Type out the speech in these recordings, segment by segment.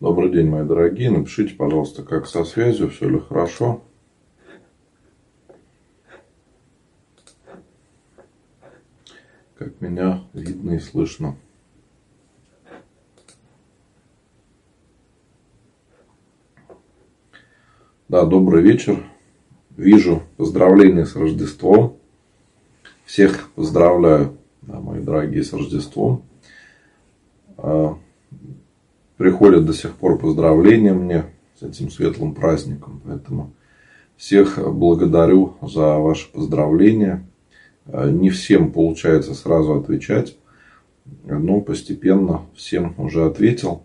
Добрый день, мои дорогие. Напишите, пожалуйста, как со связью, все ли хорошо. Как меня видно и слышно. Да, добрый вечер. Вижу поздравления с Рождеством. Всех поздравляю, да, мои дорогие, с Рождеством. Приходят до сих пор поздравления мне с этим светлым праздником. Поэтому всех благодарю за ваши поздравления. А, не всем получается сразу отвечать, но постепенно всем уже ответил.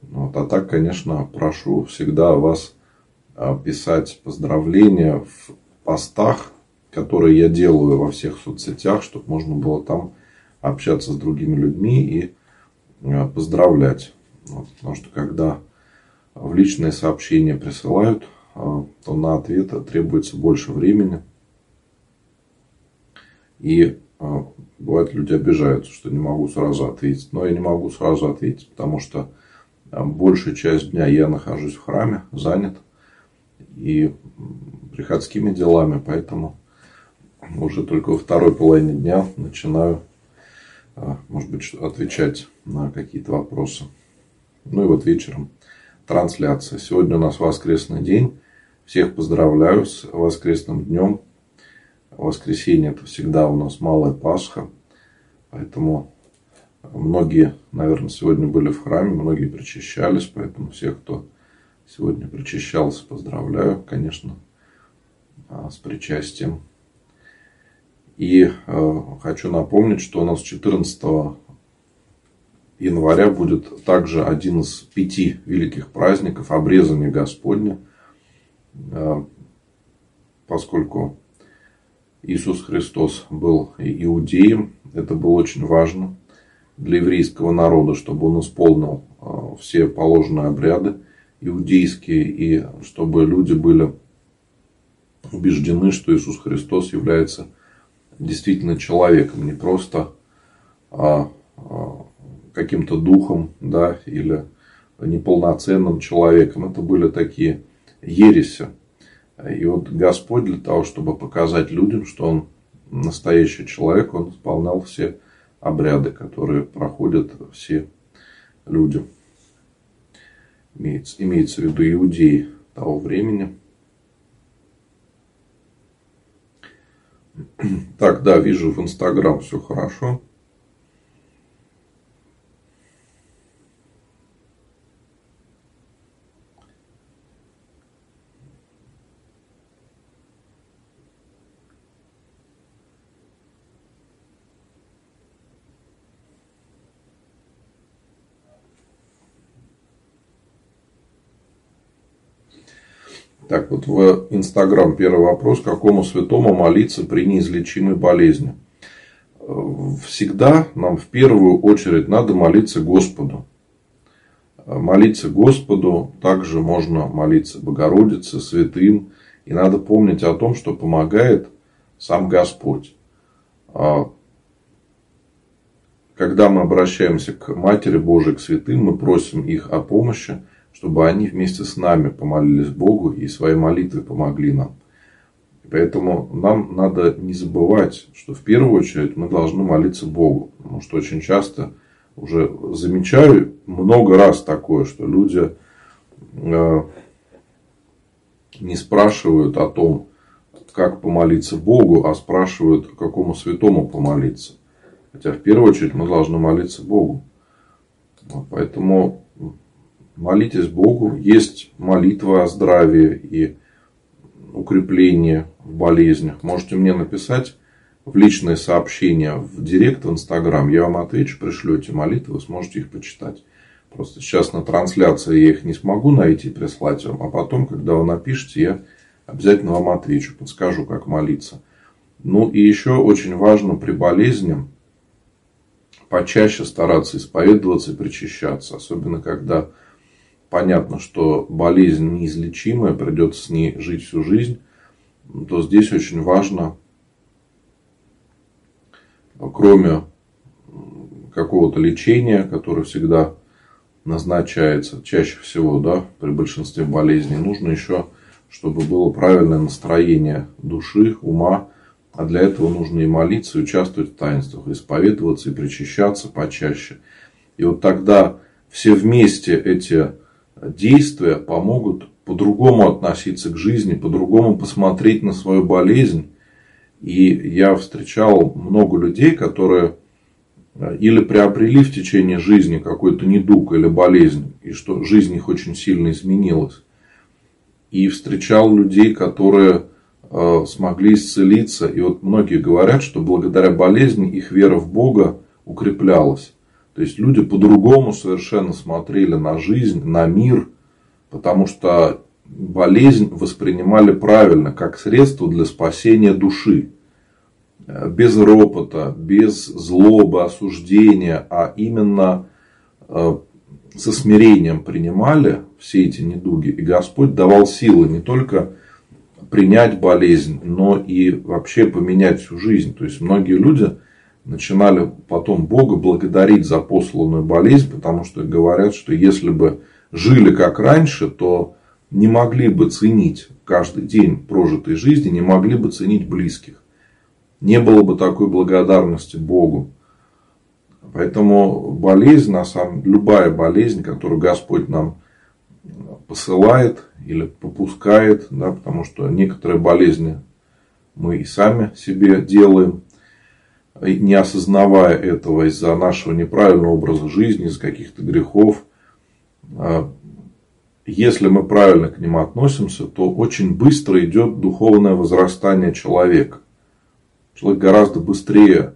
Вот. А так, конечно, прошу всегда вас а, писать поздравления в постах, которые я делаю во всех соцсетях, чтобы можно было там общаться с другими людьми и а, поздравлять. Вот, потому что когда в личные сообщения присылают, а, то на ответ требуется больше времени. И бывает, люди обижаются, что не могу сразу ответить. Но я не могу сразу ответить, потому что большую часть дня я нахожусь в храме, занят и приходскими делами, поэтому уже только во второй половине дня начинаю, а, может быть, отвечать на какие-то вопросы. Ну и вот вечером трансляция. Сегодня у нас воскресный день. Всех поздравляю с воскресным днем. Воскресенье это всегда у нас малая Пасха. Поэтому многие, наверное, сегодня были в храме, многие причащались. Поэтому всех, кто сегодня причащался, поздравляю, конечно, а, с причастием. И э, хочу напомнить, что у нас 14 января будет также один из пяти великих праздников обрезания Господня, э, поскольку Иисус Христос был иудеем, это было очень важно для еврейского народа, чтобы он исполнил э, все положенные обряды иудейские, и чтобы люди были убеждены, что Иисус Христос является действительно человеком, не просто а, а, каким-то духом, да, или неполноценным человеком. Это были такие ереси. И вот Господь для того, чтобы показать людям, что Он настоящий человек, Он исполнял все обряды, которые проходят все люди имеется, имеется в виду иудеи того времени. Так, да, вижу в Инстаграм все хорошо. Так вот, в Инстаграм первый вопрос. Какому святому молиться при неизлечимой болезни? Всегда нам в первую очередь надо молиться Господу. Молиться Господу, также можно молиться Богородице, святым. И надо помнить о том, что помогает сам Господь. А когда мы обращаемся к Матери Божией, к святым, мы просим их о помощи – чтобы они вместе с нами помолились Богу и своей молитвой помогли нам. Поэтому нам надо не забывать, что в первую очередь мы должны молиться Богу. Потому что очень часто уже замечаю много раз такое, что люди э, не спрашивают о том, как помолиться Богу, а спрашивают, какому святому помолиться. Хотя в первую очередь мы должны молиться Богу. Поэтому молитесь Богу. Есть молитва о здравии и укреплении в болезнях. Можете мне написать в личные сообщения в директ в Инстаграм. Я вам отвечу, пришлю эти молитвы, вы сможете их почитать. Просто сейчас на трансляции я их не смогу найти, прислать вам. А потом, когда вы напишите, я обязательно вам отвечу, подскажу, как молиться. Ну и еще очень важно при болезни почаще стараться исповедоваться и причащаться. Особенно, когда понятно, что болезнь неизлечимая, придется с ней жить всю жизнь, то здесь очень важно, кроме какого-то лечения, которое всегда назначается чаще всего, да, при большинстве болезней. Нужно еще, чтобы было правильное настроение души, ума, а для этого нужно и молиться, и участвовать в таинствах, исповедоваться и причащаться почаще. И вот тогда все вместе эти действия помогут по-другому относиться к жизни, по-другому посмотреть на свою болезнь. И я встречал много людей, которые э, или приобрели в течение жизни какой-то недуг или болезнь, и что жизнь их очень сильно изменилась. И встречал людей, которые э, смогли исцелиться. И вот многие говорят, что благодаря болезни их вера в Бога укреплялась. То есть люди по-другому совершенно смотрели на жизнь, на мир, потому что болезнь воспринимали правильно, как средство для спасения души. Без ропота, без злобы, осуждения, а именно э, со смирением принимали все эти недуги. И Господь давал силы не только принять болезнь, но и вообще поменять всю жизнь. То есть многие люди начинали потом Бога благодарить за посланную болезнь, потому что говорят, что если бы жили как раньше, то не могли бы ценить каждый день прожитой жизни, не могли бы ценить близких. Не было бы такой благодарности Богу. Поэтому болезнь, на самом, любая болезнь, которую Господь нам посылает или попускает, да, потому что некоторые болезни мы и сами себе делаем, не осознавая этого из-за нашего неправильного образа жизни, из-за каких-то грехов. А, если мы правильно к ним относимся, то очень быстро идет духовное возрастание человека. Человек гораздо быстрее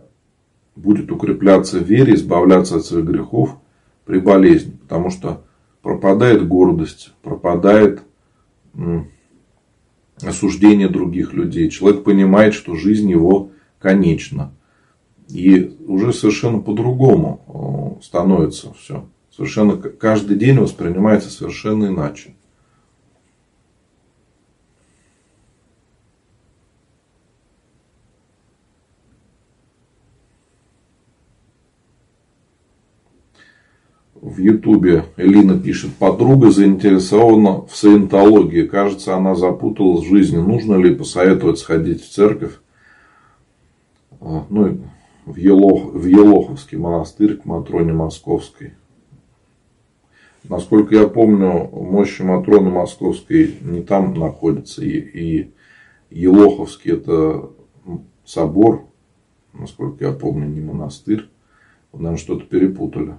будет укрепляться в вере, избавляться от своих грехов при болезни, потому что пропадает гордость, пропадает осуждение других людей. Человек понимает, что жизнь его конечна. И уже совершенно по-другому э, становится все. Совершенно каждый день воспринимается совершенно иначе. в Ютубе Элина пишет, подруга заинтересована в саентологии. Кажется, она запуталась в жизни. Нужно ли посоветовать сходить в церковь? А, ну, в, Елох, в Елоховский монастырь к Матроне Московской. Насколько я помню, мощи Матроны Московской не там находится. И, и Елоховский это собор, насколько я помню, не монастырь. Наверное, что-то перепутали.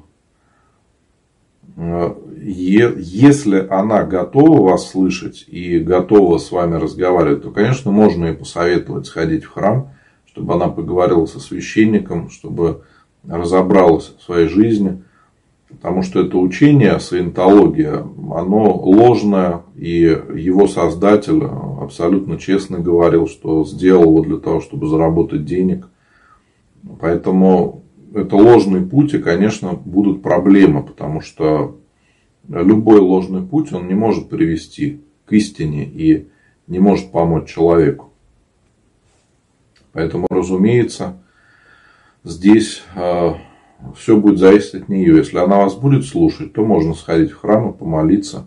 Если она готова вас слышать и готова с вами разговаривать, то, конечно, можно ей посоветовать сходить в храм чтобы она поговорила со священником, чтобы разобралась в своей жизни. Потому что это учение, саентология, оно ложное, и его создатель абсолютно честно говорил, что сделал его для того, чтобы заработать денег. Поэтому это ложный путь, и, конечно, будут проблемы, потому что любой ложный путь, он не может привести к истине и не может помочь человеку. Поэтому, разумеется, здесь э, все будет зависеть от нее. Если она вас будет слушать, то можно сходить в храм и помолиться.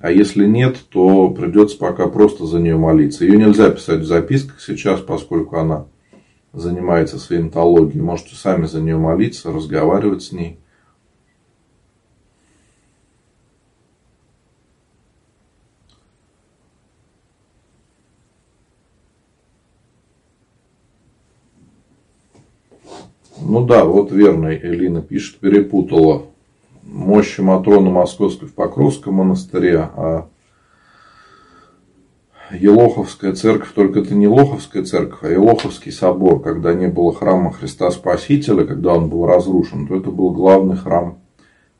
А если нет, то придется пока просто за нее молиться. Ее нельзя писать в записках сейчас, поскольку она занимается саентологией. Можете сами за нее молиться, разговаривать с ней. Ну да, вот верно, Элина пишет, перепутала мощи Матрона Московской в Покровском монастыре, а Елоховская церковь, только это не Лоховская церковь, а Елоховский собор, когда не было храма Христа Спасителя, когда он был разрушен, то это был главный храм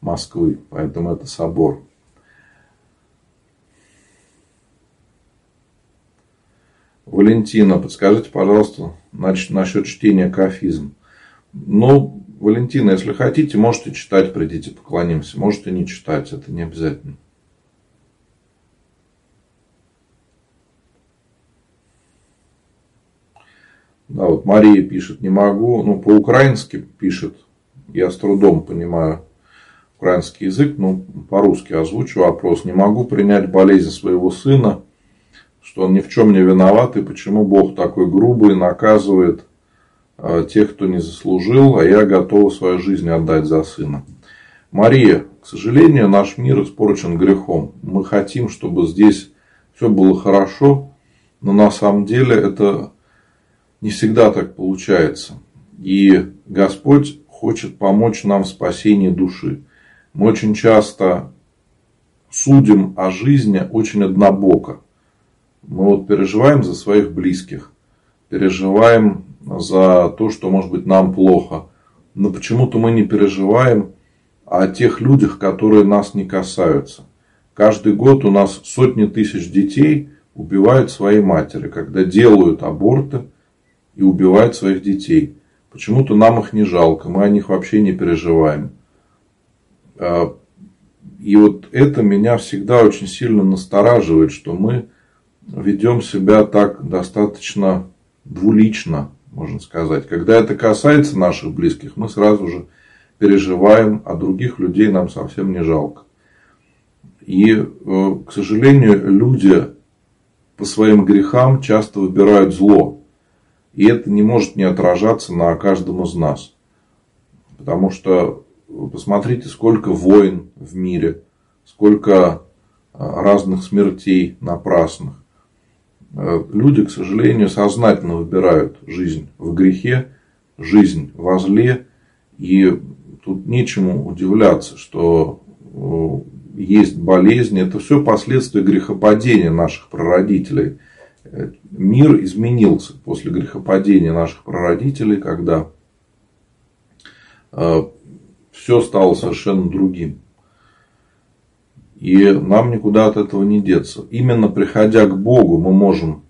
Москвы, поэтому это собор. Валентина, подскажите, пожалуйста, насчет чтения кафизм. Ну, Валентина, если хотите, можете читать, придите, поклонимся. Можете не читать, это не обязательно. Да, вот Мария пишет, не могу, ну, по-украински пишет, я с трудом понимаю, украинский язык, ну, по-русски озвучу вопрос. Не могу принять болезнь своего сына, что он ни в чем не виноват, и почему Бог такой грубый наказывает тех, кто не заслужил, а я готова свою жизнь отдать за сына. Мария, к сожалению, наш мир испорчен грехом. Мы хотим, чтобы здесь все было хорошо, но на самом деле это не всегда так получается. И Господь хочет помочь нам в спасении души. Мы очень часто судим о жизни очень однобоко. Мы вот переживаем за своих близких, переживаем за то, что может быть нам плохо. Но почему-то мы не переживаем о тех людях, которые нас не касаются. Каждый год у нас сотни тысяч детей убивают свои матери, когда делают аборты и убивают своих детей. Почему-то нам их не жалко, мы о них вообще не переживаем. А, и вот это меня всегда очень сильно настораживает, что мы ведем себя так достаточно двулично, можно сказать. Когда это касается наших близких, мы сразу же переживаем, а других людей нам совсем не жалко. И, э, к сожалению, люди по своим грехам часто выбирают зло. И это не может не отражаться на каждом из нас. Потому что посмотрите, сколько войн в мире, сколько э, разных смертей напрасных. Э, люди, к сожалению, сознательно выбирают жизнь в грехе, жизнь во зле. И тут нечему удивляться, что есть болезни, это все последствия грехопадения наших прародителей. Мир изменился после грехопадения наших прародителей, когда э, все стало совершенно другим. И нам никуда от этого не деться. Именно приходя к Богу, мы можем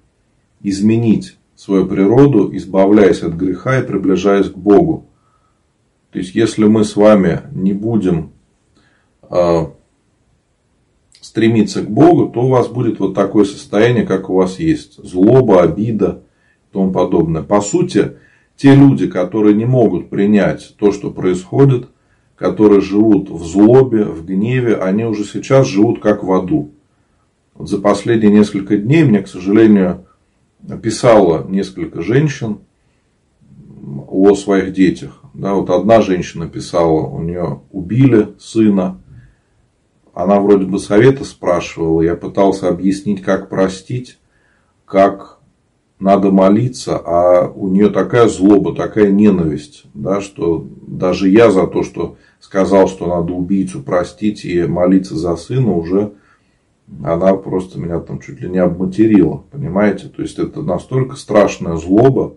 изменить свою природу, избавляясь от греха и приближаясь к Богу. То есть, если мы с вами не будем э, стремиться к Богу, то у вас будет вот такое состояние, как у вас есть. Злоба, обида и тому подобное. По сути, те люди, которые не могут принять то, что происходит, которые живут в злобе, в гневе, они уже сейчас живут как в аду. Вот за последние несколько дней мне, к сожалению, писало несколько женщин о своих детях. Да, вот одна женщина писала, у нее убили сына, она вроде бы совета спрашивала, я пытался объяснить, как простить, как надо молиться, а у нее такая злоба, такая ненависть, да, что даже я за то, что сказал, что надо убийцу простить и молиться за сына, уже она просто меня там чуть ли не обматерила, понимаете? То есть, это настолько страшная злоба.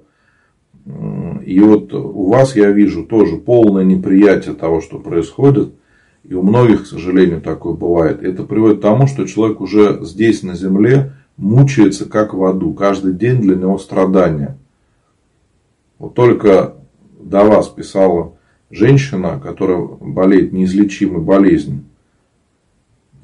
И вот у вас я вижу тоже полное неприятие того, что происходит – и у многих, к сожалению, такое бывает. Это приводит к тому, что человек уже здесь, на земле, мучается как в аду. Каждый день для него страдания. Вот только до вас писала женщина, которая болеет неизлечимой болезнью.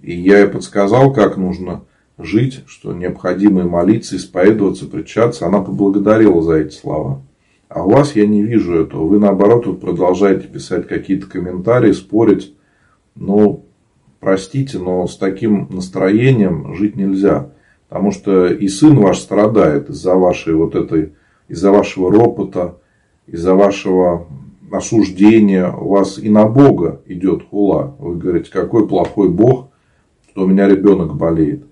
И я ей подсказал, как нужно жить, что необходимо молиться, исповедоваться, причаться. Она поблагодарила за эти слова. А у вас я не вижу этого. Вы, наоборот, вот продолжаете писать какие-то комментарии, спорить ну, простите, но с таким настроением жить нельзя. Потому что и сын ваш страдает из-за вашей вот этой, из-за вашего ропота, из-за вашего осуждения. У вас и на Бога идет хула. Вы говорите, какой плохой Бог, что у меня ребенок болеет.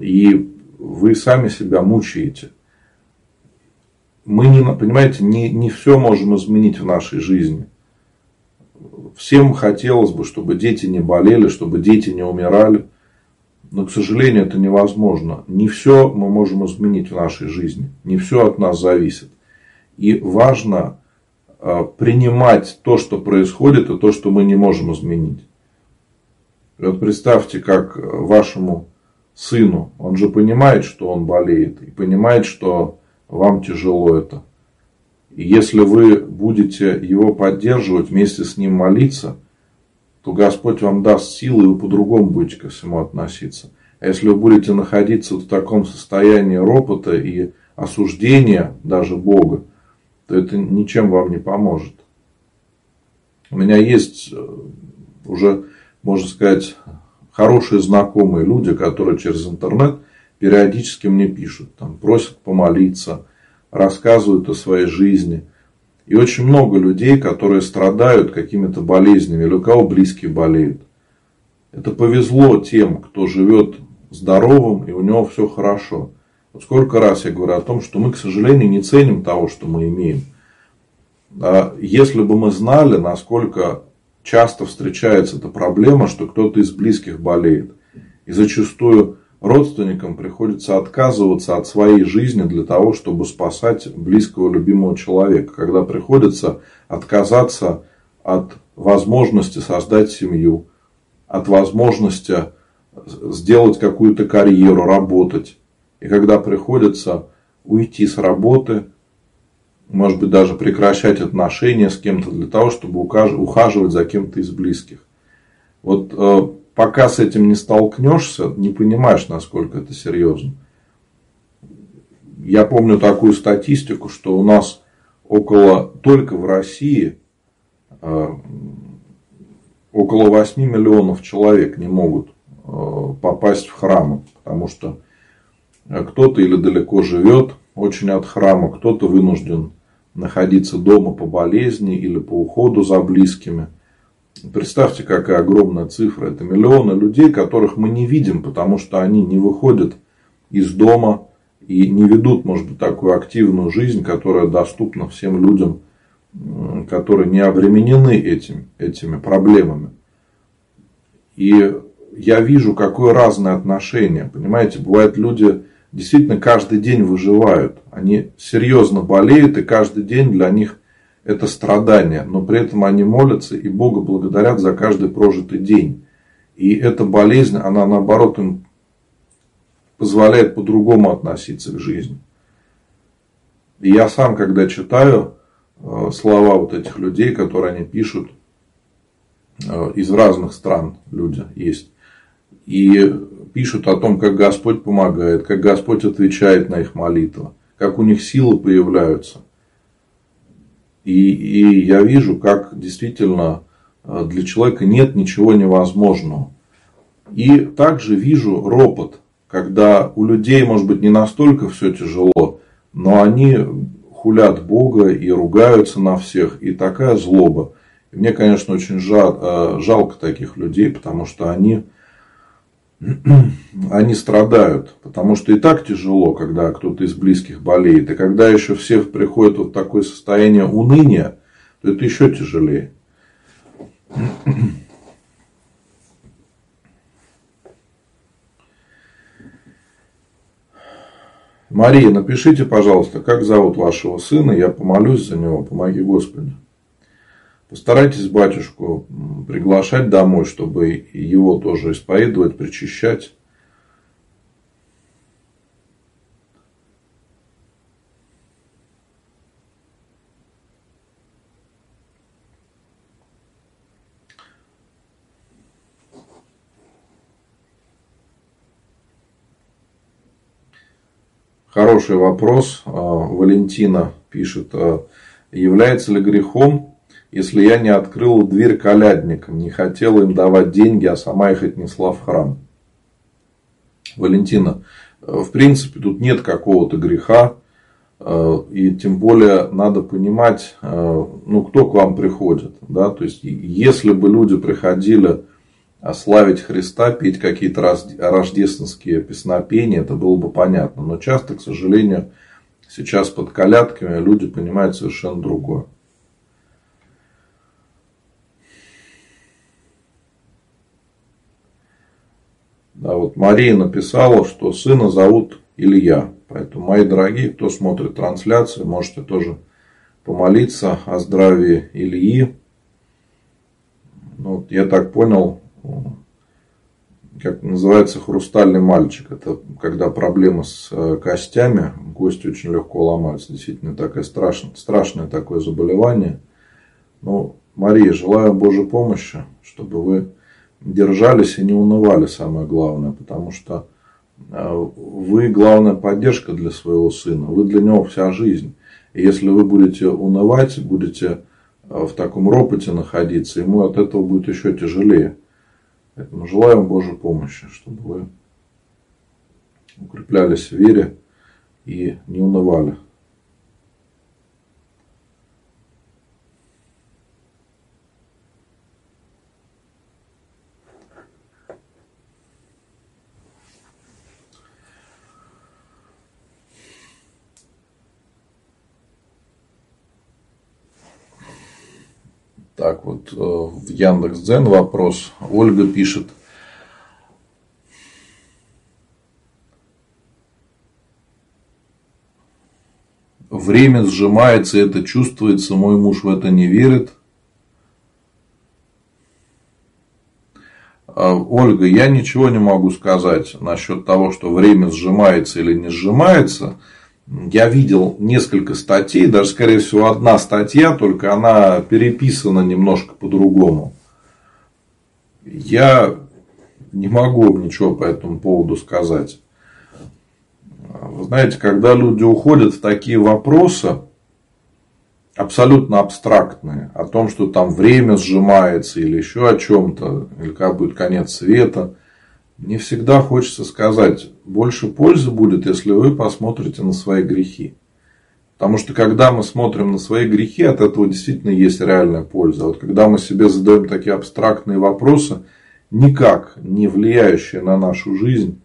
И вы сами себя мучаете. Мы не, понимаете, не, не все можем изменить в нашей жизни – Всем хотелось бы, чтобы дети не болели, чтобы дети не умирали. Но, к сожалению, это невозможно. Не все мы можем изменить в нашей жизни. Не все от нас зависит. И важно а, принимать то, что происходит, и то, что мы не можем изменить. Вот представьте, как вашему сыну, он же понимает, что он болеет, и понимает, что вам тяжело это. И если вы будете его поддерживать, вместе с ним молиться, то Господь вам даст силы, и вы по-другому будете ко всему относиться. А если вы будете находиться в таком состоянии ропота и осуждения даже Бога, то это ничем вам не поможет. У меня есть э, уже, можно сказать, хорошие знакомые люди, которые через интернет периодически мне пишут, там, просят помолиться, рассказывают о своей жизни. И очень много людей, которые страдают какими-то болезнями, или у кого близкие болеют. Это повезло тем, кто живет здоровым, и у него все хорошо. Вот сколько раз я говорю о том, что мы, к сожалению, не ценим того, что мы имеем. А если бы мы знали, насколько часто встречается эта проблема, что кто-то из близких болеет. И зачастую родственникам приходится отказываться от своей жизни для того, чтобы спасать близкого любимого человека. Когда приходится отказаться от возможности создать семью, от возможности сделать какую-то карьеру, работать. И когда приходится уйти с работы, может быть, даже прекращать отношения с кем-то для того, чтобы ухаживать за кем-то из близких. Вот э, пока с этим не столкнешься, не понимаешь, насколько это серьезно. Я помню такую статистику, что у нас около, только в России, э, около 8 миллионов человек не могут э, попасть в храмы, потому что кто-то или далеко живет очень от храма, кто-то вынужден находиться дома по болезни или по уходу за близкими – Представьте, какая огромная цифра. Это миллионы людей, которых мы не видим, потому что они не выходят из дома и не ведут, может быть, такую активную жизнь, которая доступна всем людям, которые не обременены этим, этими проблемами. И я вижу, какое разное отношение. Понимаете, бывают люди, действительно каждый день выживают. Они серьезно болеют, и каждый день для них это страдание, но при этом они молятся и Бога благодарят за каждый прожитый день. И эта болезнь, она наоборот им позволяет по-другому относиться к жизни. И я сам, когда читаю э, слова вот этих людей, которые они пишут, э, из разных стран люди есть, и пишут о том, как Господь помогает, как Господь отвечает на их молитвы, как у них силы появляются. И, и я вижу, как действительно э, для человека нет ничего невозможного. И также вижу ропот, когда у людей, может быть, не настолько все тяжело, но они хулят Бога и ругаются на всех, и такая злоба. И мне, конечно, очень э, жалко таких людей, потому что они они страдают, потому что и так тяжело, когда кто-то из близких болеет, и когда еще все приходят в такое состояние уныния, то это еще тяжелее. Мария, напишите, пожалуйста, как зовут вашего сына, я помолюсь за него, помоги Господи. Постарайтесь батюшку приглашать домой, чтобы его тоже исповедовать, причащать. Хороший вопрос. А, Валентина пишет, а, является ли грехом если я не открыла дверь колядникам, не хотела им давать деньги, а сама их отнесла в храм. Валентина, э, в принципе, тут нет какого-то греха, э, и тем более надо понимать, э, ну, кто к вам приходит. Да? То есть, если бы люди приходили славить Христа, петь какие-то рождественские песнопения, это было бы понятно. Но часто, к сожалению, сейчас под колядками люди понимают совершенно другое. Да, вот Мария написала, что сына зовут Илья. Поэтому, мои дорогие, кто смотрит трансляцию, можете тоже помолиться о здравии Ильи. Ну, вот я так понял, как называется хрустальный мальчик. Это когда проблемы с э, костями, кости очень легко ломаются. Действительно, такое страшное, страшное такое заболевание. Ну, Мария, желаю Божьей помощи, чтобы вы держались и не унывали, самое главное, потому что э, вы главная поддержка для своего сына, вы для него вся жизнь. И если вы будете унывать, будете в таком ропоте находиться, ему от этого будет еще тяжелее. Поэтому желаю вам Божьей помощи, чтобы вы укреплялись в вере и не унывали. Так вот, э, в Яндекс.Дзен вопрос. Ольга пишет. Время сжимается, это чувствуется, мой муж в это не верит. А, Ольга, я ничего не могу сказать насчет того, что время сжимается или не сжимается я видел несколько статей, даже, скорее всего, одна статья, только она переписана немножко по-другому. Я не могу ничего по этому поводу сказать. Вы знаете, когда люди уходят в такие вопросы, абсолютно абстрактные, о том, что там время сжимается или еще о чем-то, или как будет конец света – мне всегда хочется сказать, больше пользы будет, если вы посмотрите на свои грехи. Потому что когда мы смотрим на свои грехи, от этого действительно есть реальная польза. Вот когда мы себе задаем такие абстрактные вопросы, никак не влияющие на нашу жизнь,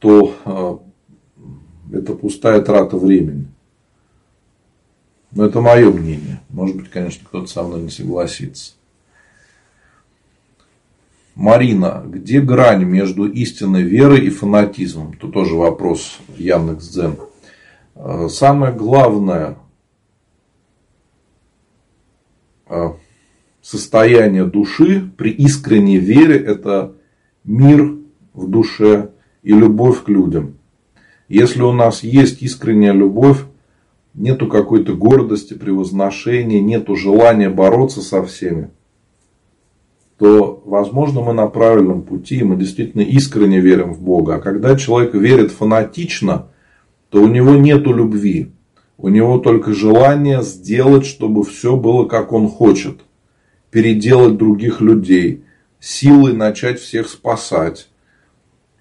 то э, это пустая трата времени. Но это мое мнение. Может быть, конечно, кто-то со мной не согласится. Марина, где грань между истинной верой и фанатизмом? Тут тоже вопрос Яндекс.Дзен. Э, самое главное э, состояние души при искренней вере – это мир в душе и любовь к людям. Если у нас есть искренняя любовь, нету какой-то гордости, превозношения, нету желания бороться со всеми – то, возможно, мы на правильном пути, мы действительно искренне верим в Бога. А когда человек верит фанатично, то у него нет любви. У него только желание сделать, чтобы все было, как он хочет. Переделать других людей. Силой начать всех спасать.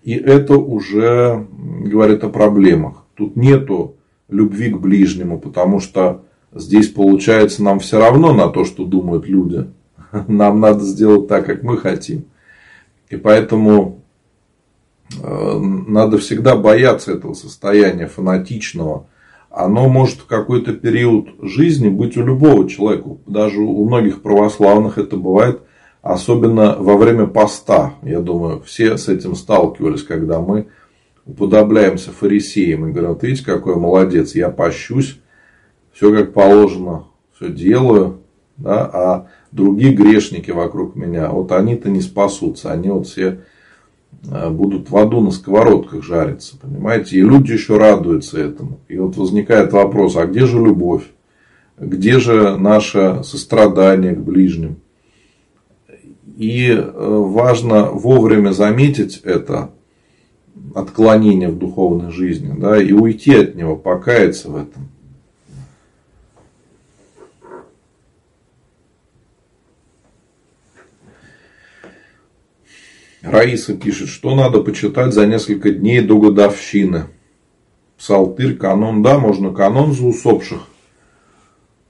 И это уже говорит о проблемах. Тут нету любви к ближнему, потому что здесь получается нам все равно на то, что думают люди. Нам надо сделать так, как мы хотим. И поэтому э, надо всегда бояться этого состояния фанатичного. Оно может в какой-то период жизни быть у любого человека. Даже у многих православных это бывает. Особенно во время поста. Я думаю, все с этим сталкивались, когда мы уподобляемся фарисеям и говорим, вот видите, какой молодец, я пощусь, все как положено, все делаю, да, а другие грешники вокруг меня, вот они-то не спасутся, они вот все э, будут в аду на сковородках жариться, понимаете? И люди еще радуются этому. И вот возникает вопрос, а где же любовь? Где же наше сострадание к ближним? И э, важно вовремя заметить это отклонение в духовной жизни, да, и уйти от него, покаяться в этом. Раиса пишет, что надо почитать за несколько дней до годовщины. Псалтырь, канон, да, можно канон за усопших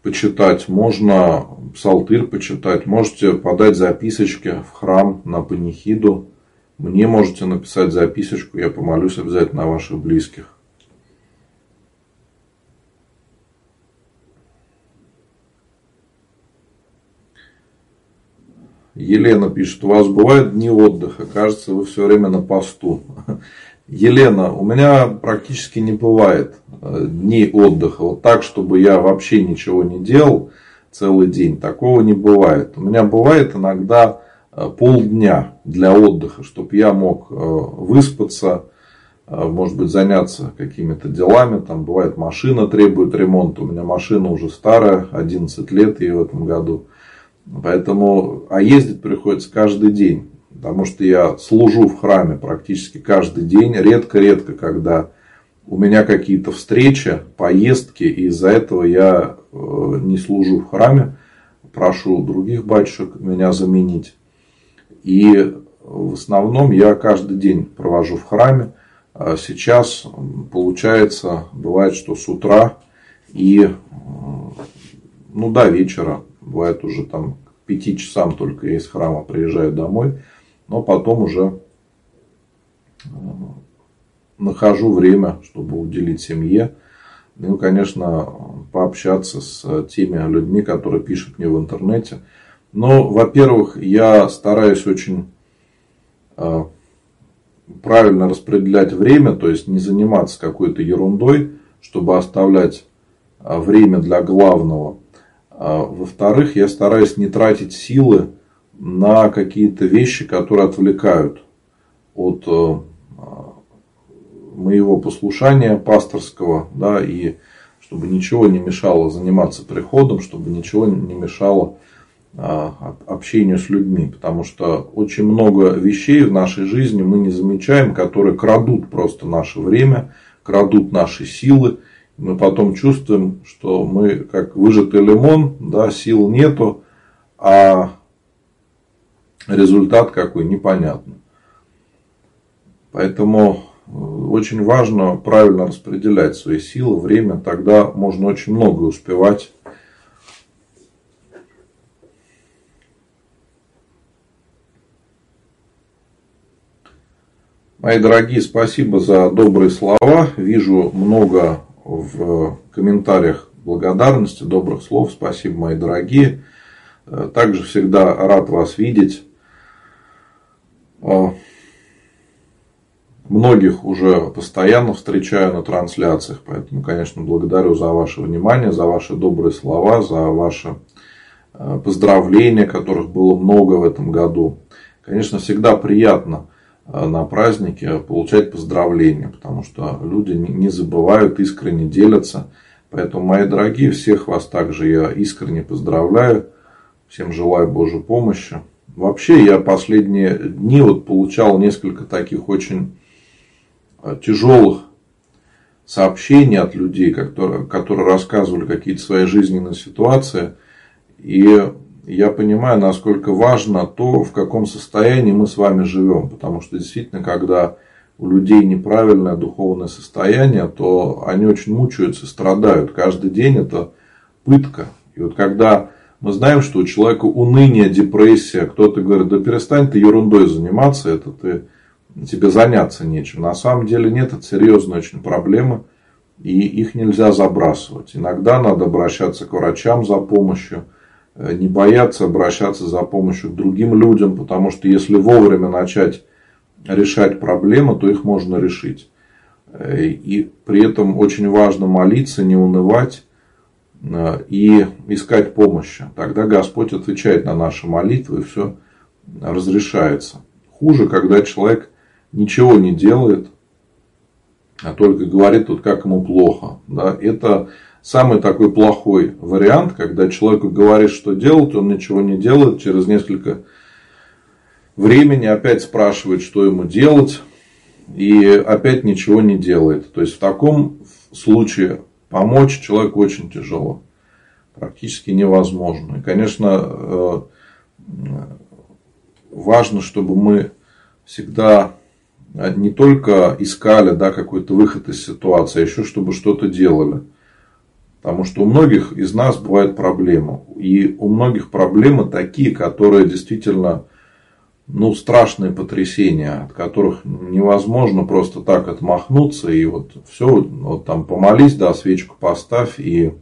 почитать, можно псалтырь почитать, можете подать записочки в храм на панихиду. Мне можете написать записочку, я помолюсь обязательно о ваших близких. Елена пишет, у вас бывают дни отдыха, кажется, вы все время на посту. Елена, у меня практически не бывает э, дней отдыха. Вот так, чтобы я вообще ничего не делал целый день, такого не бывает. У меня бывает иногда э, полдня для отдыха, чтобы я мог э, выспаться, может быть, заняться какими-то делами. Там бывает машина требует ремонта. У меня машина уже старая, 11 лет ей в этом году. Поэтому, а ездить приходится каждый день, потому что я служу в храме практически каждый день, редко-редко, когда у меня какие-то встречи, поездки, и из-за этого я э, не служу в храме, прошу других батюшек меня заменить. И в основном я каждый день провожу в храме. А сейчас получается, бывает, что с утра и ну до вечера, бывает уже там к пяти часам только я из храма приезжаю домой, но потом уже э, нахожу время, чтобы уделить семье. Ну, конечно, пообщаться с теми людьми, которые пишут мне в интернете. Но, во-первых, я стараюсь очень э, правильно распределять время, то есть не заниматься какой-то ерундой, чтобы оставлять э, время для главного. А, во-вторых, я стараюсь не тратить силы на какие-то вещи, которые отвлекают от э, моего послушания пасторского, да, и чтобы ничего не мешало заниматься приходом, чтобы ничего не мешало а, общению с людьми, потому что очень много вещей в нашей жизни мы не замечаем, которые крадут просто наше время, крадут наши силы. Мы потом чувствуем, что мы как выжатый лимон, да, сил нету, а результат какой непонятно. Поэтому очень важно правильно распределять свои силы, время, тогда можно очень много успевать. Мои дорогие, спасибо за добрые слова. Вижу много в комментариях благодарности, добрых слов. Спасибо, мои дорогие. Также всегда рад вас видеть многих уже постоянно встречаю на трансляциях. Поэтому, конечно, благодарю за ваше внимание, за ваши добрые слова, за ваши э, поздравления, которых было много в этом году. Конечно, всегда приятно э, на празднике получать поздравления, потому что люди не забывают, искренне делятся. Поэтому, мои дорогие, всех вас также я искренне поздравляю. Всем желаю Божьей помощи. Вообще, я последние дни вот получал несколько таких очень Э, тяжелых сообщений от людей, которые, которые рассказывали какие-то свои жизненные ситуации. И я понимаю, насколько важно то, в каком состоянии мы с вами живем. Потому что действительно, когда у людей неправильное духовное состояние, то они очень мучаются, страдают. Каждый день это пытка. И вот когда мы знаем, что у человека уныние, депрессия, кто-то говорит, да перестань ты ерундой заниматься, это ты тебе заняться нечем. На самом деле нет, это серьезная очень проблема, и их нельзя забрасывать. Иногда надо обращаться к врачам за помощью, не бояться обращаться за помощью к другим людям, потому что если вовремя начать решать проблемы, то их можно решить. Э, и при этом очень важно молиться, не унывать э, и искать помощи. Тогда Господь отвечает на наши молитвы, и все разрешается. Хуже, когда человек ничего не делает, а только говорит, вот как ему плохо. Да? Это самый такой плохой вариант, когда человеку говоришь, что делать, он ничего не делает, через несколько времени опять спрашивает, что ему делать, и опять ничего не делает. То есть в таком случае помочь человеку очень тяжело, практически невозможно. И, конечно, э, важно, чтобы мы всегда не только искали да, какой-то выход из ситуации, а еще чтобы что-то делали. Потому что у многих из нас бывают проблемы. И у многих проблемы такие, которые действительно ну, страшные потрясения, от которых невозможно просто так отмахнуться. И вот все, вот там помолись, да, свечку поставь, и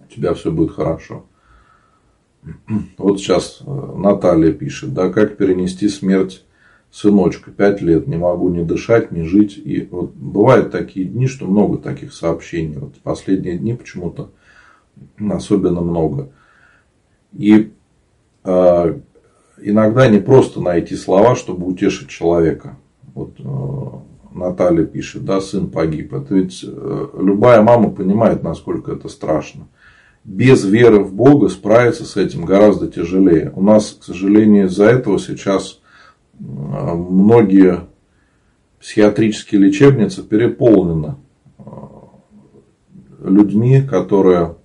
у тебя все будет хорошо. Вот сейчас э, Наталья пишет, да, как перенести смерть сыночка, пять лет, не могу ни дышать, ни жить. И вот бывают такие дни, что много таких сообщений. Вот последние дни почему-то особенно много. И э, иногда не просто найти слова, чтобы утешить человека. Вот э, Наталья пишет, да, сын погиб. Это ведь э, любая мама понимает, насколько это страшно. Без веры в Бога справиться с этим гораздо тяжелее. У нас, к сожалению, из-за этого сейчас многие психиатрические лечебницы переполнены э, людьми, которые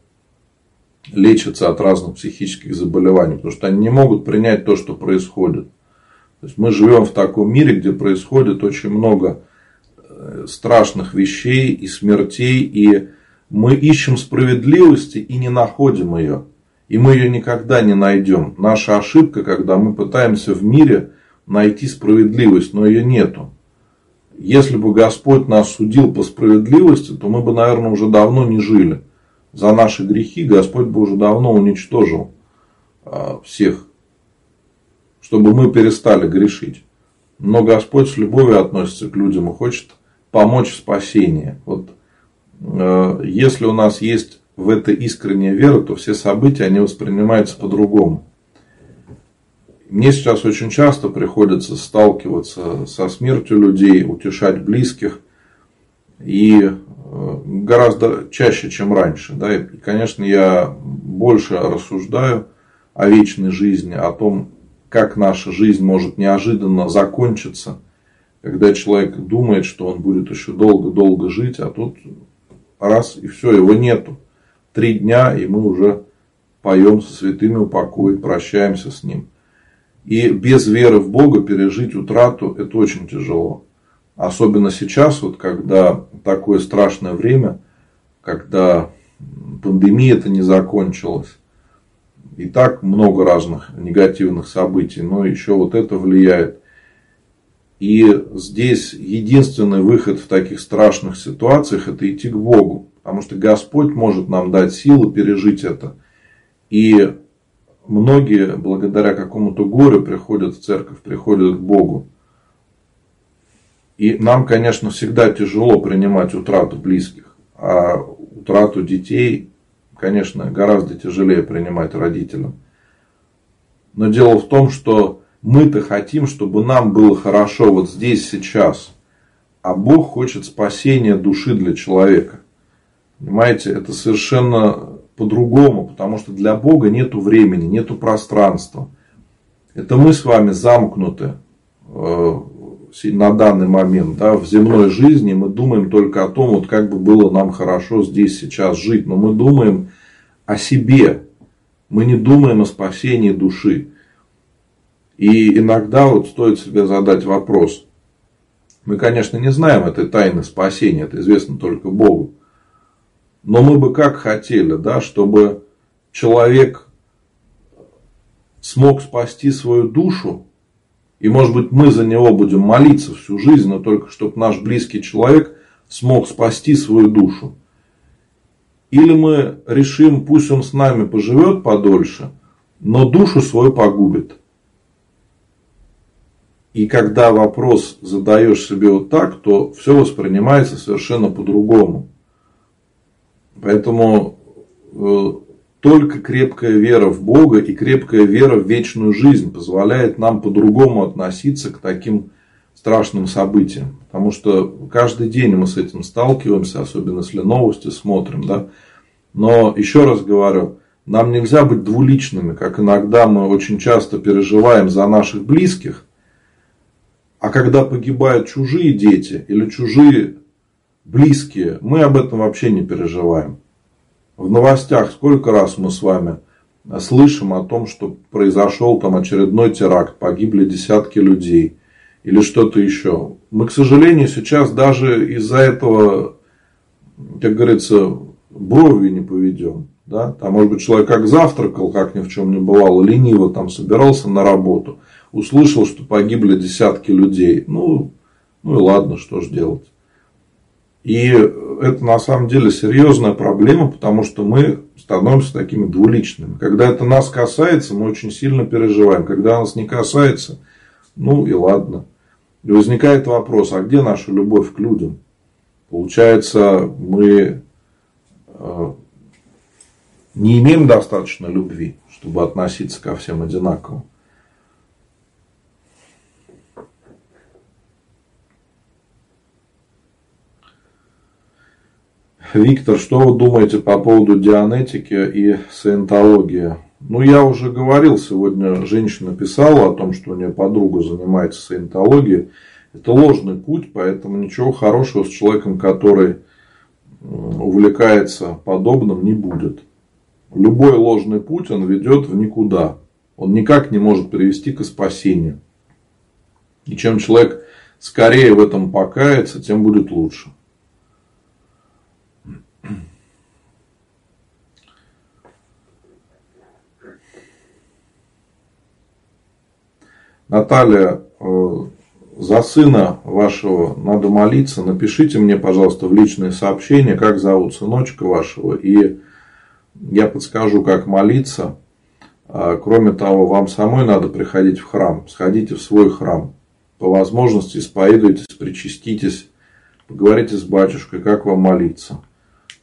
лечатся от разных психических заболеваний, потому что они не могут принять то, что происходит. То есть мы живем в таком мире, где происходит очень много э, страшных вещей и смертей, и мы ищем справедливости и не находим ее. И мы ее никогда не найдем. Наша ошибка, когда мы пытаемся в мире найти справедливость, но ее нету. Если бы Господь нас судил по справедливости, то мы бы, наверное, уже давно не жили. За наши грехи Господь бы уже давно уничтожил а, всех, чтобы мы перестали грешить. Но Господь с любовью относится к людям и хочет помочь в спасении. Вот э, если у нас есть в это искренняя вера, то все события, они воспринимаются по-другому. Мне сейчас очень часто приходится сталкиваться со смертью людей, утешать близких. И э, гораздо чаще, чем раньше. Да? И, конечно, я больше рассуждаю о вечной жизни, о том, как наша жизнь может неожиданно закончиться, когда человек думает, что он будет еще долго-долго жить, а тут раз и все, его нету. Три дня, и мы уже поем со святыми упокоить, прощаемся с ним. И без веры в Бога пережить утрату – это очень тяжело. Особенно сейчас, вот, когда такое страшное время, когда пандемия это не закончилась. И так много разных негативных событий, но еще вот это влияет. И здесь единственный выход в таких страшных ситуациях – это идти к Богу. Потому что Господь может нам дать силу пережить это. И многие благодаря какому-то горю приходят в церковь, приходят к Богу. И нам, конечно, всегда тяжело принимать утрату близких, а утрату детей, конечно, гораздо тяжелее принимать родителям. Но дело в том, что мы-то хотим, чтобы нам было хорошо вот здесь, сейчас. А Бог хочет спасения души для человека. Понимаете, это совершенно по-другому, потому что для Бога нету времени, нету пространства. Это мы с вами замкнуты э, на данный момент да, в земной жизни. Мы думаем только о том, вот как бы было нам хорошо здесь сейчас жить. Но мы думаем о себе. Мы не думаем о спасении души. И иногда вот стоит себе задать вопрос. Мы, конечно, не знаем этой тайны спасения, это известно только Богу. Но мы бы как хотели, да, чтобы человек смог спасти свою душу, и может быть мы за него будем молиться всю жизнь, но только чтобы наш близкий человек смог спасти свою душу. Или мы решим, пусть он с нами поживет подольше, но душу свою погубит. И когда вопрос задаешь себе вот так, то все воспринимается совершенно по-другому. Поэтому э, только крепкая вера в Бога и крепкая вера в вечную жизнь позволяет нам по-другому относиться к таким страшным событиям. Потому что каждый день мы с этим сталкиваемся, особенно если новости смотрим. Да? Но еще раз говорю, нам нельзя быть двуличными, как иногда мы очень часто переживаем за наших близких. А когда погибают чужие дети или чужие близкие, мы об этом вообще не переживаем. В новостях сколько раз мы с вами слышим о том, что произошел там очередной теракт, погибли десятки людей или что-то еще. Мы, к сожалению, сейчас даже из-за этого, как говорится, бровью не поведем. Да? Там, может быть, человек как завтракал, как ни в чем не бывало, лениво там собирался на работу, услышал, что погибли десятки людей. Ну, ну и ладно, что же делать. И это на самом деле серьезная проблема, потому что мы становимся такими двуличными. Когда это нас касается, мы очень сильно переживаем. Когда нас не касается, ну и ладно. И возникает вопрос, а где наша любовь к людям? Получается, мы э, не имеем достаточно любви, чтобы относиться ко всем одинаково. Виктор, что вы думаете по поводу дианетики и саентологии? Ну, я уже говорил, сегодня женщина писала о том, что у нее подруга занимается саентологией. Это ложный путь, поэтому ничего хорошего с человеком, который увлекается подобным, не будет. любой ложный путь, он ведет в никуда. Он никак не может привести к спасению. И чем человек скорее в этом покается, тем будет лучше. Наталья, э, за сына вашего надо молиться. Напишите мне, пожалуйста, в личные сообщения, как зовут сыночка вашего. И я подскажу, как молиться. А, кроме того, вам самой надо приходить в храм. Сходите в свой храм. По возможности исповедуйтесь, причаститесь. Поговорите с батюшкой, как вам молиться.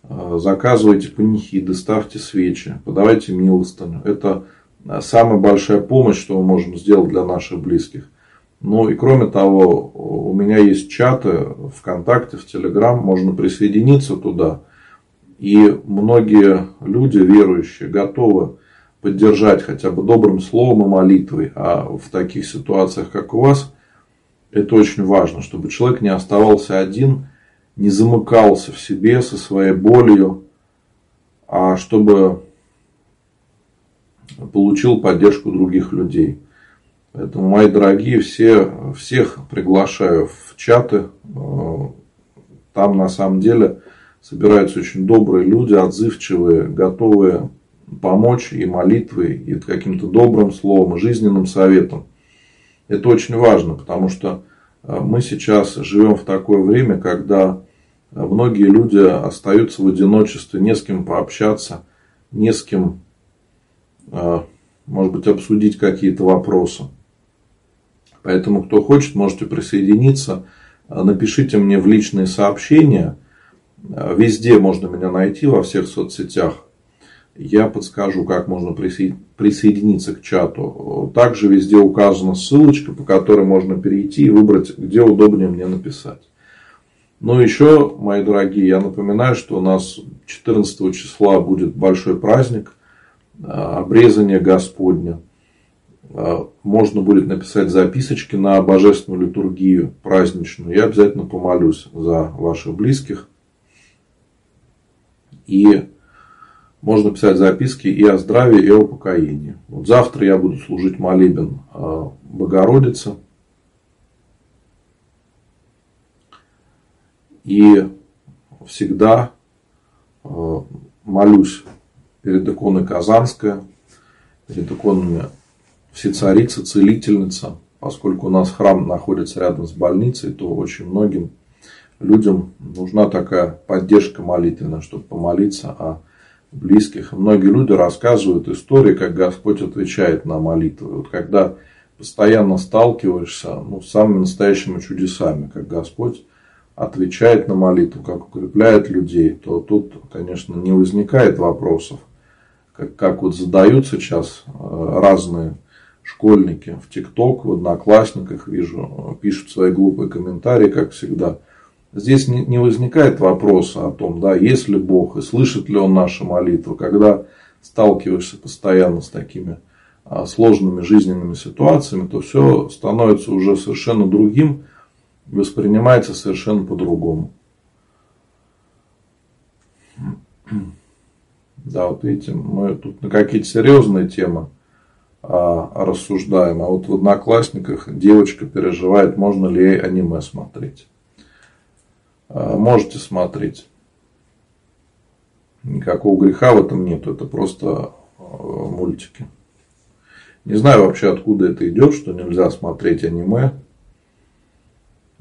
А, заказывайте панихиды, ставьте свечи, подавайте милостыню. Это самая большая помощь, что мы можем сделать для наших близких. Ну и кроме того, у меня есть чаты ВКонтакте, в Телеграм, можно присоединиться туда. И многие люди верующие готовы поддержать хотя бы добрым словом и молитвой. А в таких ситуациях, как у вас, это очень важно, чтобы человек не оставался один, не замыкался в себе со своей болью, а чтобы получил поддержку других людей. Поэтому, мои дорогие, все, всех приглашаю в чаты. Там на самом деле собираются очень добрые люди, отзывчивые, готовые помочь и молитвой, и каким-то добрым словом, и жизненным советом. Это очень важно, потому что мы сейчас живем в такое время, когда многие люди остаются в одиночестве, не с кем пообщаться, не с кем может быть, обсудить какие-то вопросы. Поэтому, кто хочет, можете присоединиться. А, напишите мне в личные сообщения. А, везде можно меня найти, во всех соцсетях. Я подскажу, как можно присоединиться к чату. Также везде указана ссылочка, по которой можно перейти и выбрать, где удобнее мне написать. Ну, еще, мои дорогие, я напоминаю, что у нас 14 числа будет большой праздник – Э, обрезание Господня. Э, можно будет написать записочки на божественную литургию праздничную. Я обязательно помолюсь за ваших близких. И можно писать записки и о здравии, и о покоении. Вот завтра я буду служить молебен э, Богородице. И всегда молюсь перед иконой Казанская, перед иконами Всецарица, Целительница. Поскольку у нас храм находится рядом с больницей, то очень многим людям нужна такая поддержка молитвенная, чтобы помолиться о близких. Многие люди рассказывают истории, как Господь отвечает на молитвы. Вот когда постоянно сталкиваешься ну, с самыми настоящими чудесами, как Господь отвечает на молитву, как укрепляет людей, то тут, конечно, не возникает вопросов как, как вот задают сейчас э, разные школьники в ТикТок, в Одноклассниках вижу, пишут свои глупые комментарии, как всегда. Здесь не возникает вопроса о том, да, есть ли Бог и слышит ли Он наши молитвы, когда сталкиваешься постоянно с такими а, сложными жизненными ситуациями, то все становится уже совершенно другим, воспринимается совершенно по-другому. Да, вот видите, мы тут на какие-то серьезные темы а, рассуждаем, а вот в Одноклассниках девочка переживает, можно ли ей аниме смотреть. А, можете смотреть. Никакого греха в этом нет, это просто а, мультики. Не знаю вообще, откуда это идет, что нельзя смотреть аниме.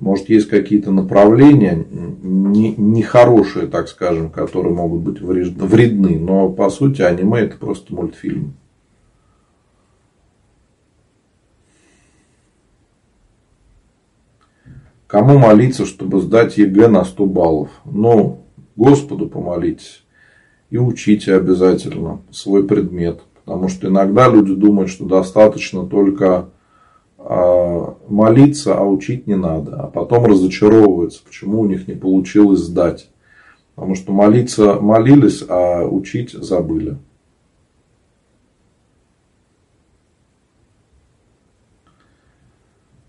Может, есть какие-то направления нехорошие, не так скажем, которые могут быть вредны. Но по сути аниме это просто мультфильм. Кому молиться, чтобы сдать ЕГЭ на 100 баллов? Ну, Господу помолитесь. И учите обязательно свой предмет. Потому что иногда люди думают, что достаточно только молиться, а учить не надо. А потом разочаровываются, почему у них не получилось сдать. Потому что молиться молились, а учить забыли.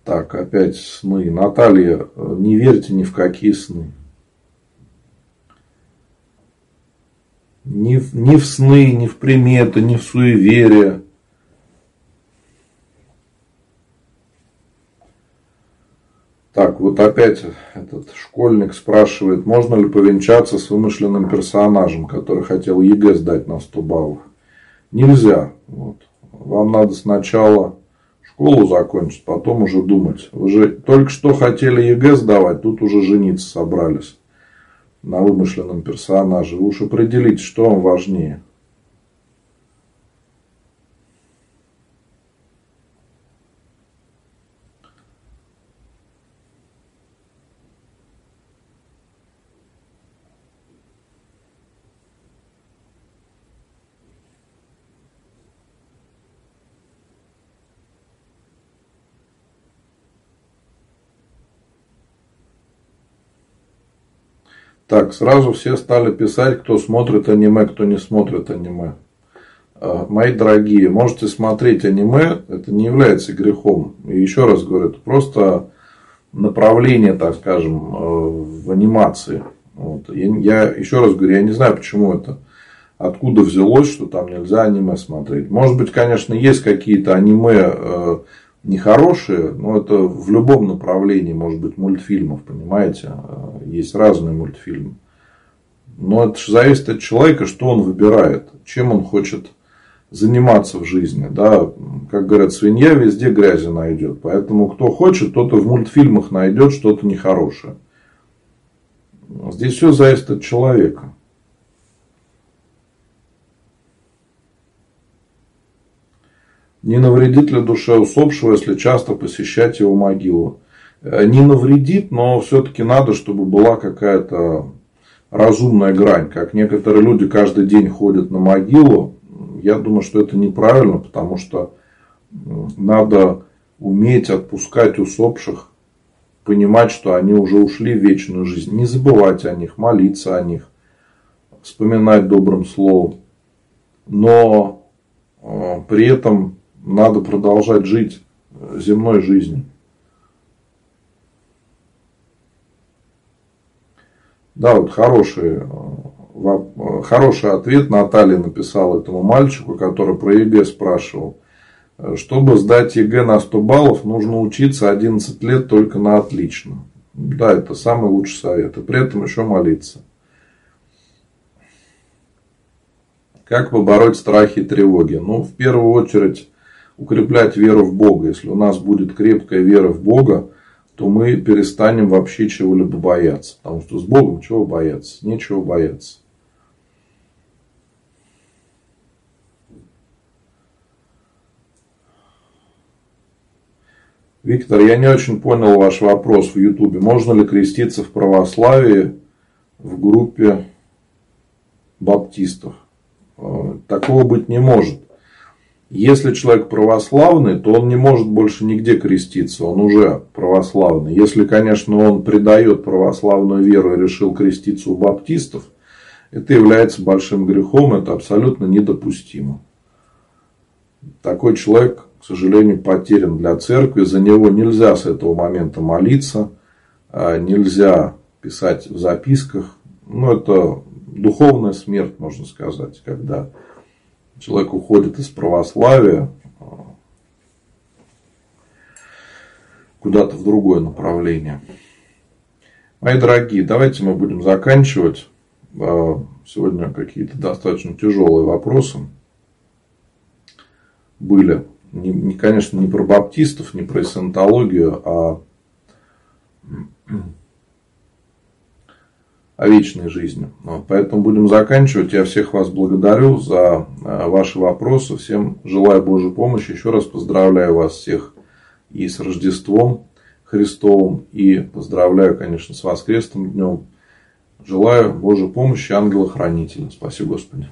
Так, опять сны. Наталья, не верьте ни в какие сны. Ни, в, ни в сны, ни в приметы, ни в суеверие. Так, вот опять этот школьник спрашивает, можно ли повенчаться с вымышленным персонажем, который хотел ЕГЭ сдать на 100 баллов. Нельзя. Вот. Вам надо сначала школу закончить, потом уже думать. Вы же только что хотели ЕГЭ сдавать, тут уже жениться собрались на вымышленном персонаже. Вы уж определите, что вам важнее – Так, сразу все стали писать, кто смотрит аниме, кто не смотрит аниме. А, мои дорогие, можете смотреть аниме, это не является грехом. И еще раз говорю, это просто направление, так скажем, э, в анимации. Вот. Я, я еще раз говорю, я не знаю, почему это, откуда взялось, что там нельзя аниме смотреть. Может быть, конечно, есть какие-то аниме э, нехорошие, но это в любом направлении, может быть, мультфильмов, понимаете, есть разные мультфильмы. Но это же зависит от человека, что он выбирает, чем он хочет заниматься в жизни. Да? Как говорят, свинья везде грязи найдет. Поэтому кто хочет, тот и в мультфильмах найдет что-то нехорошее. Здесь все зависит от человека. Не навредит ли душе усопшего, если часто посещать его могилу? Э, не навредит, но все-таки надо, чтобы была какая-то разумная грань. Как некоторые люди каждый день ходят на могилу, я думаю, что это неправильно, потому что надо уметь отпускать усопших, понимать, что они уже ушли в вечную жизнь, не забывать о них, молиться о них, вспоминать добрым словом. Но э, при этом надо продолжать жить земной жизнью. Да, вот хороший, э, хороший ответ Наталья написала этому мальчику, который про ЕГЭ спрашивал. Чтобы сдать ЕГЭ на 100 баллов, нужно учиться 11 лет только на отлично. Да, это самый лучший совет. И при этом еще молиться. Как побороть страхи и тревоги? Ну, в первую очередь, укреплять веру в Бога. Если у нас будет крепкая вера в Бога, то мы перестанем вообще чего-либо бояться. Потому что с Богом чего бояться? Нечего бояться. Виктор, я не очень понял ваш вопрос в Ютубе. Можно ли креститься в православии в группе баптистов? Э, такого быть не может. Если человек православный, то он не может больше нигде креститься, он уже православный. Если, конечно, он предает православную веру и решил креститься у баптистов, это является большим грехом, это абсолютно недопустимо. Такой человек, к сожалению, потерян для церкви, за него нельзя с этого момента молиться, а нельзя писать в записках. Ну, это духовная смерть, можно сказать, когда человек уходит из православия куда-то в другое направление. Мои дорогие, давайте мы будем заканчивать. А, сегодня какие-то достаточно тяжелые вопросы были. Не, конечно, не про баптистов, не про сантологию, а вечной жизни. Поэтому будем заканчивать. Я всех вас благодарю за э, ваши вопросы. Всем желаю Божьей помощи. Еще раз поздравляю вас всех и с Рождеством Христовым. И поздравляю, конечно, с воскресным днем. Желаю Божьей помощи, ангела-хранителя. Спасибо, Господи.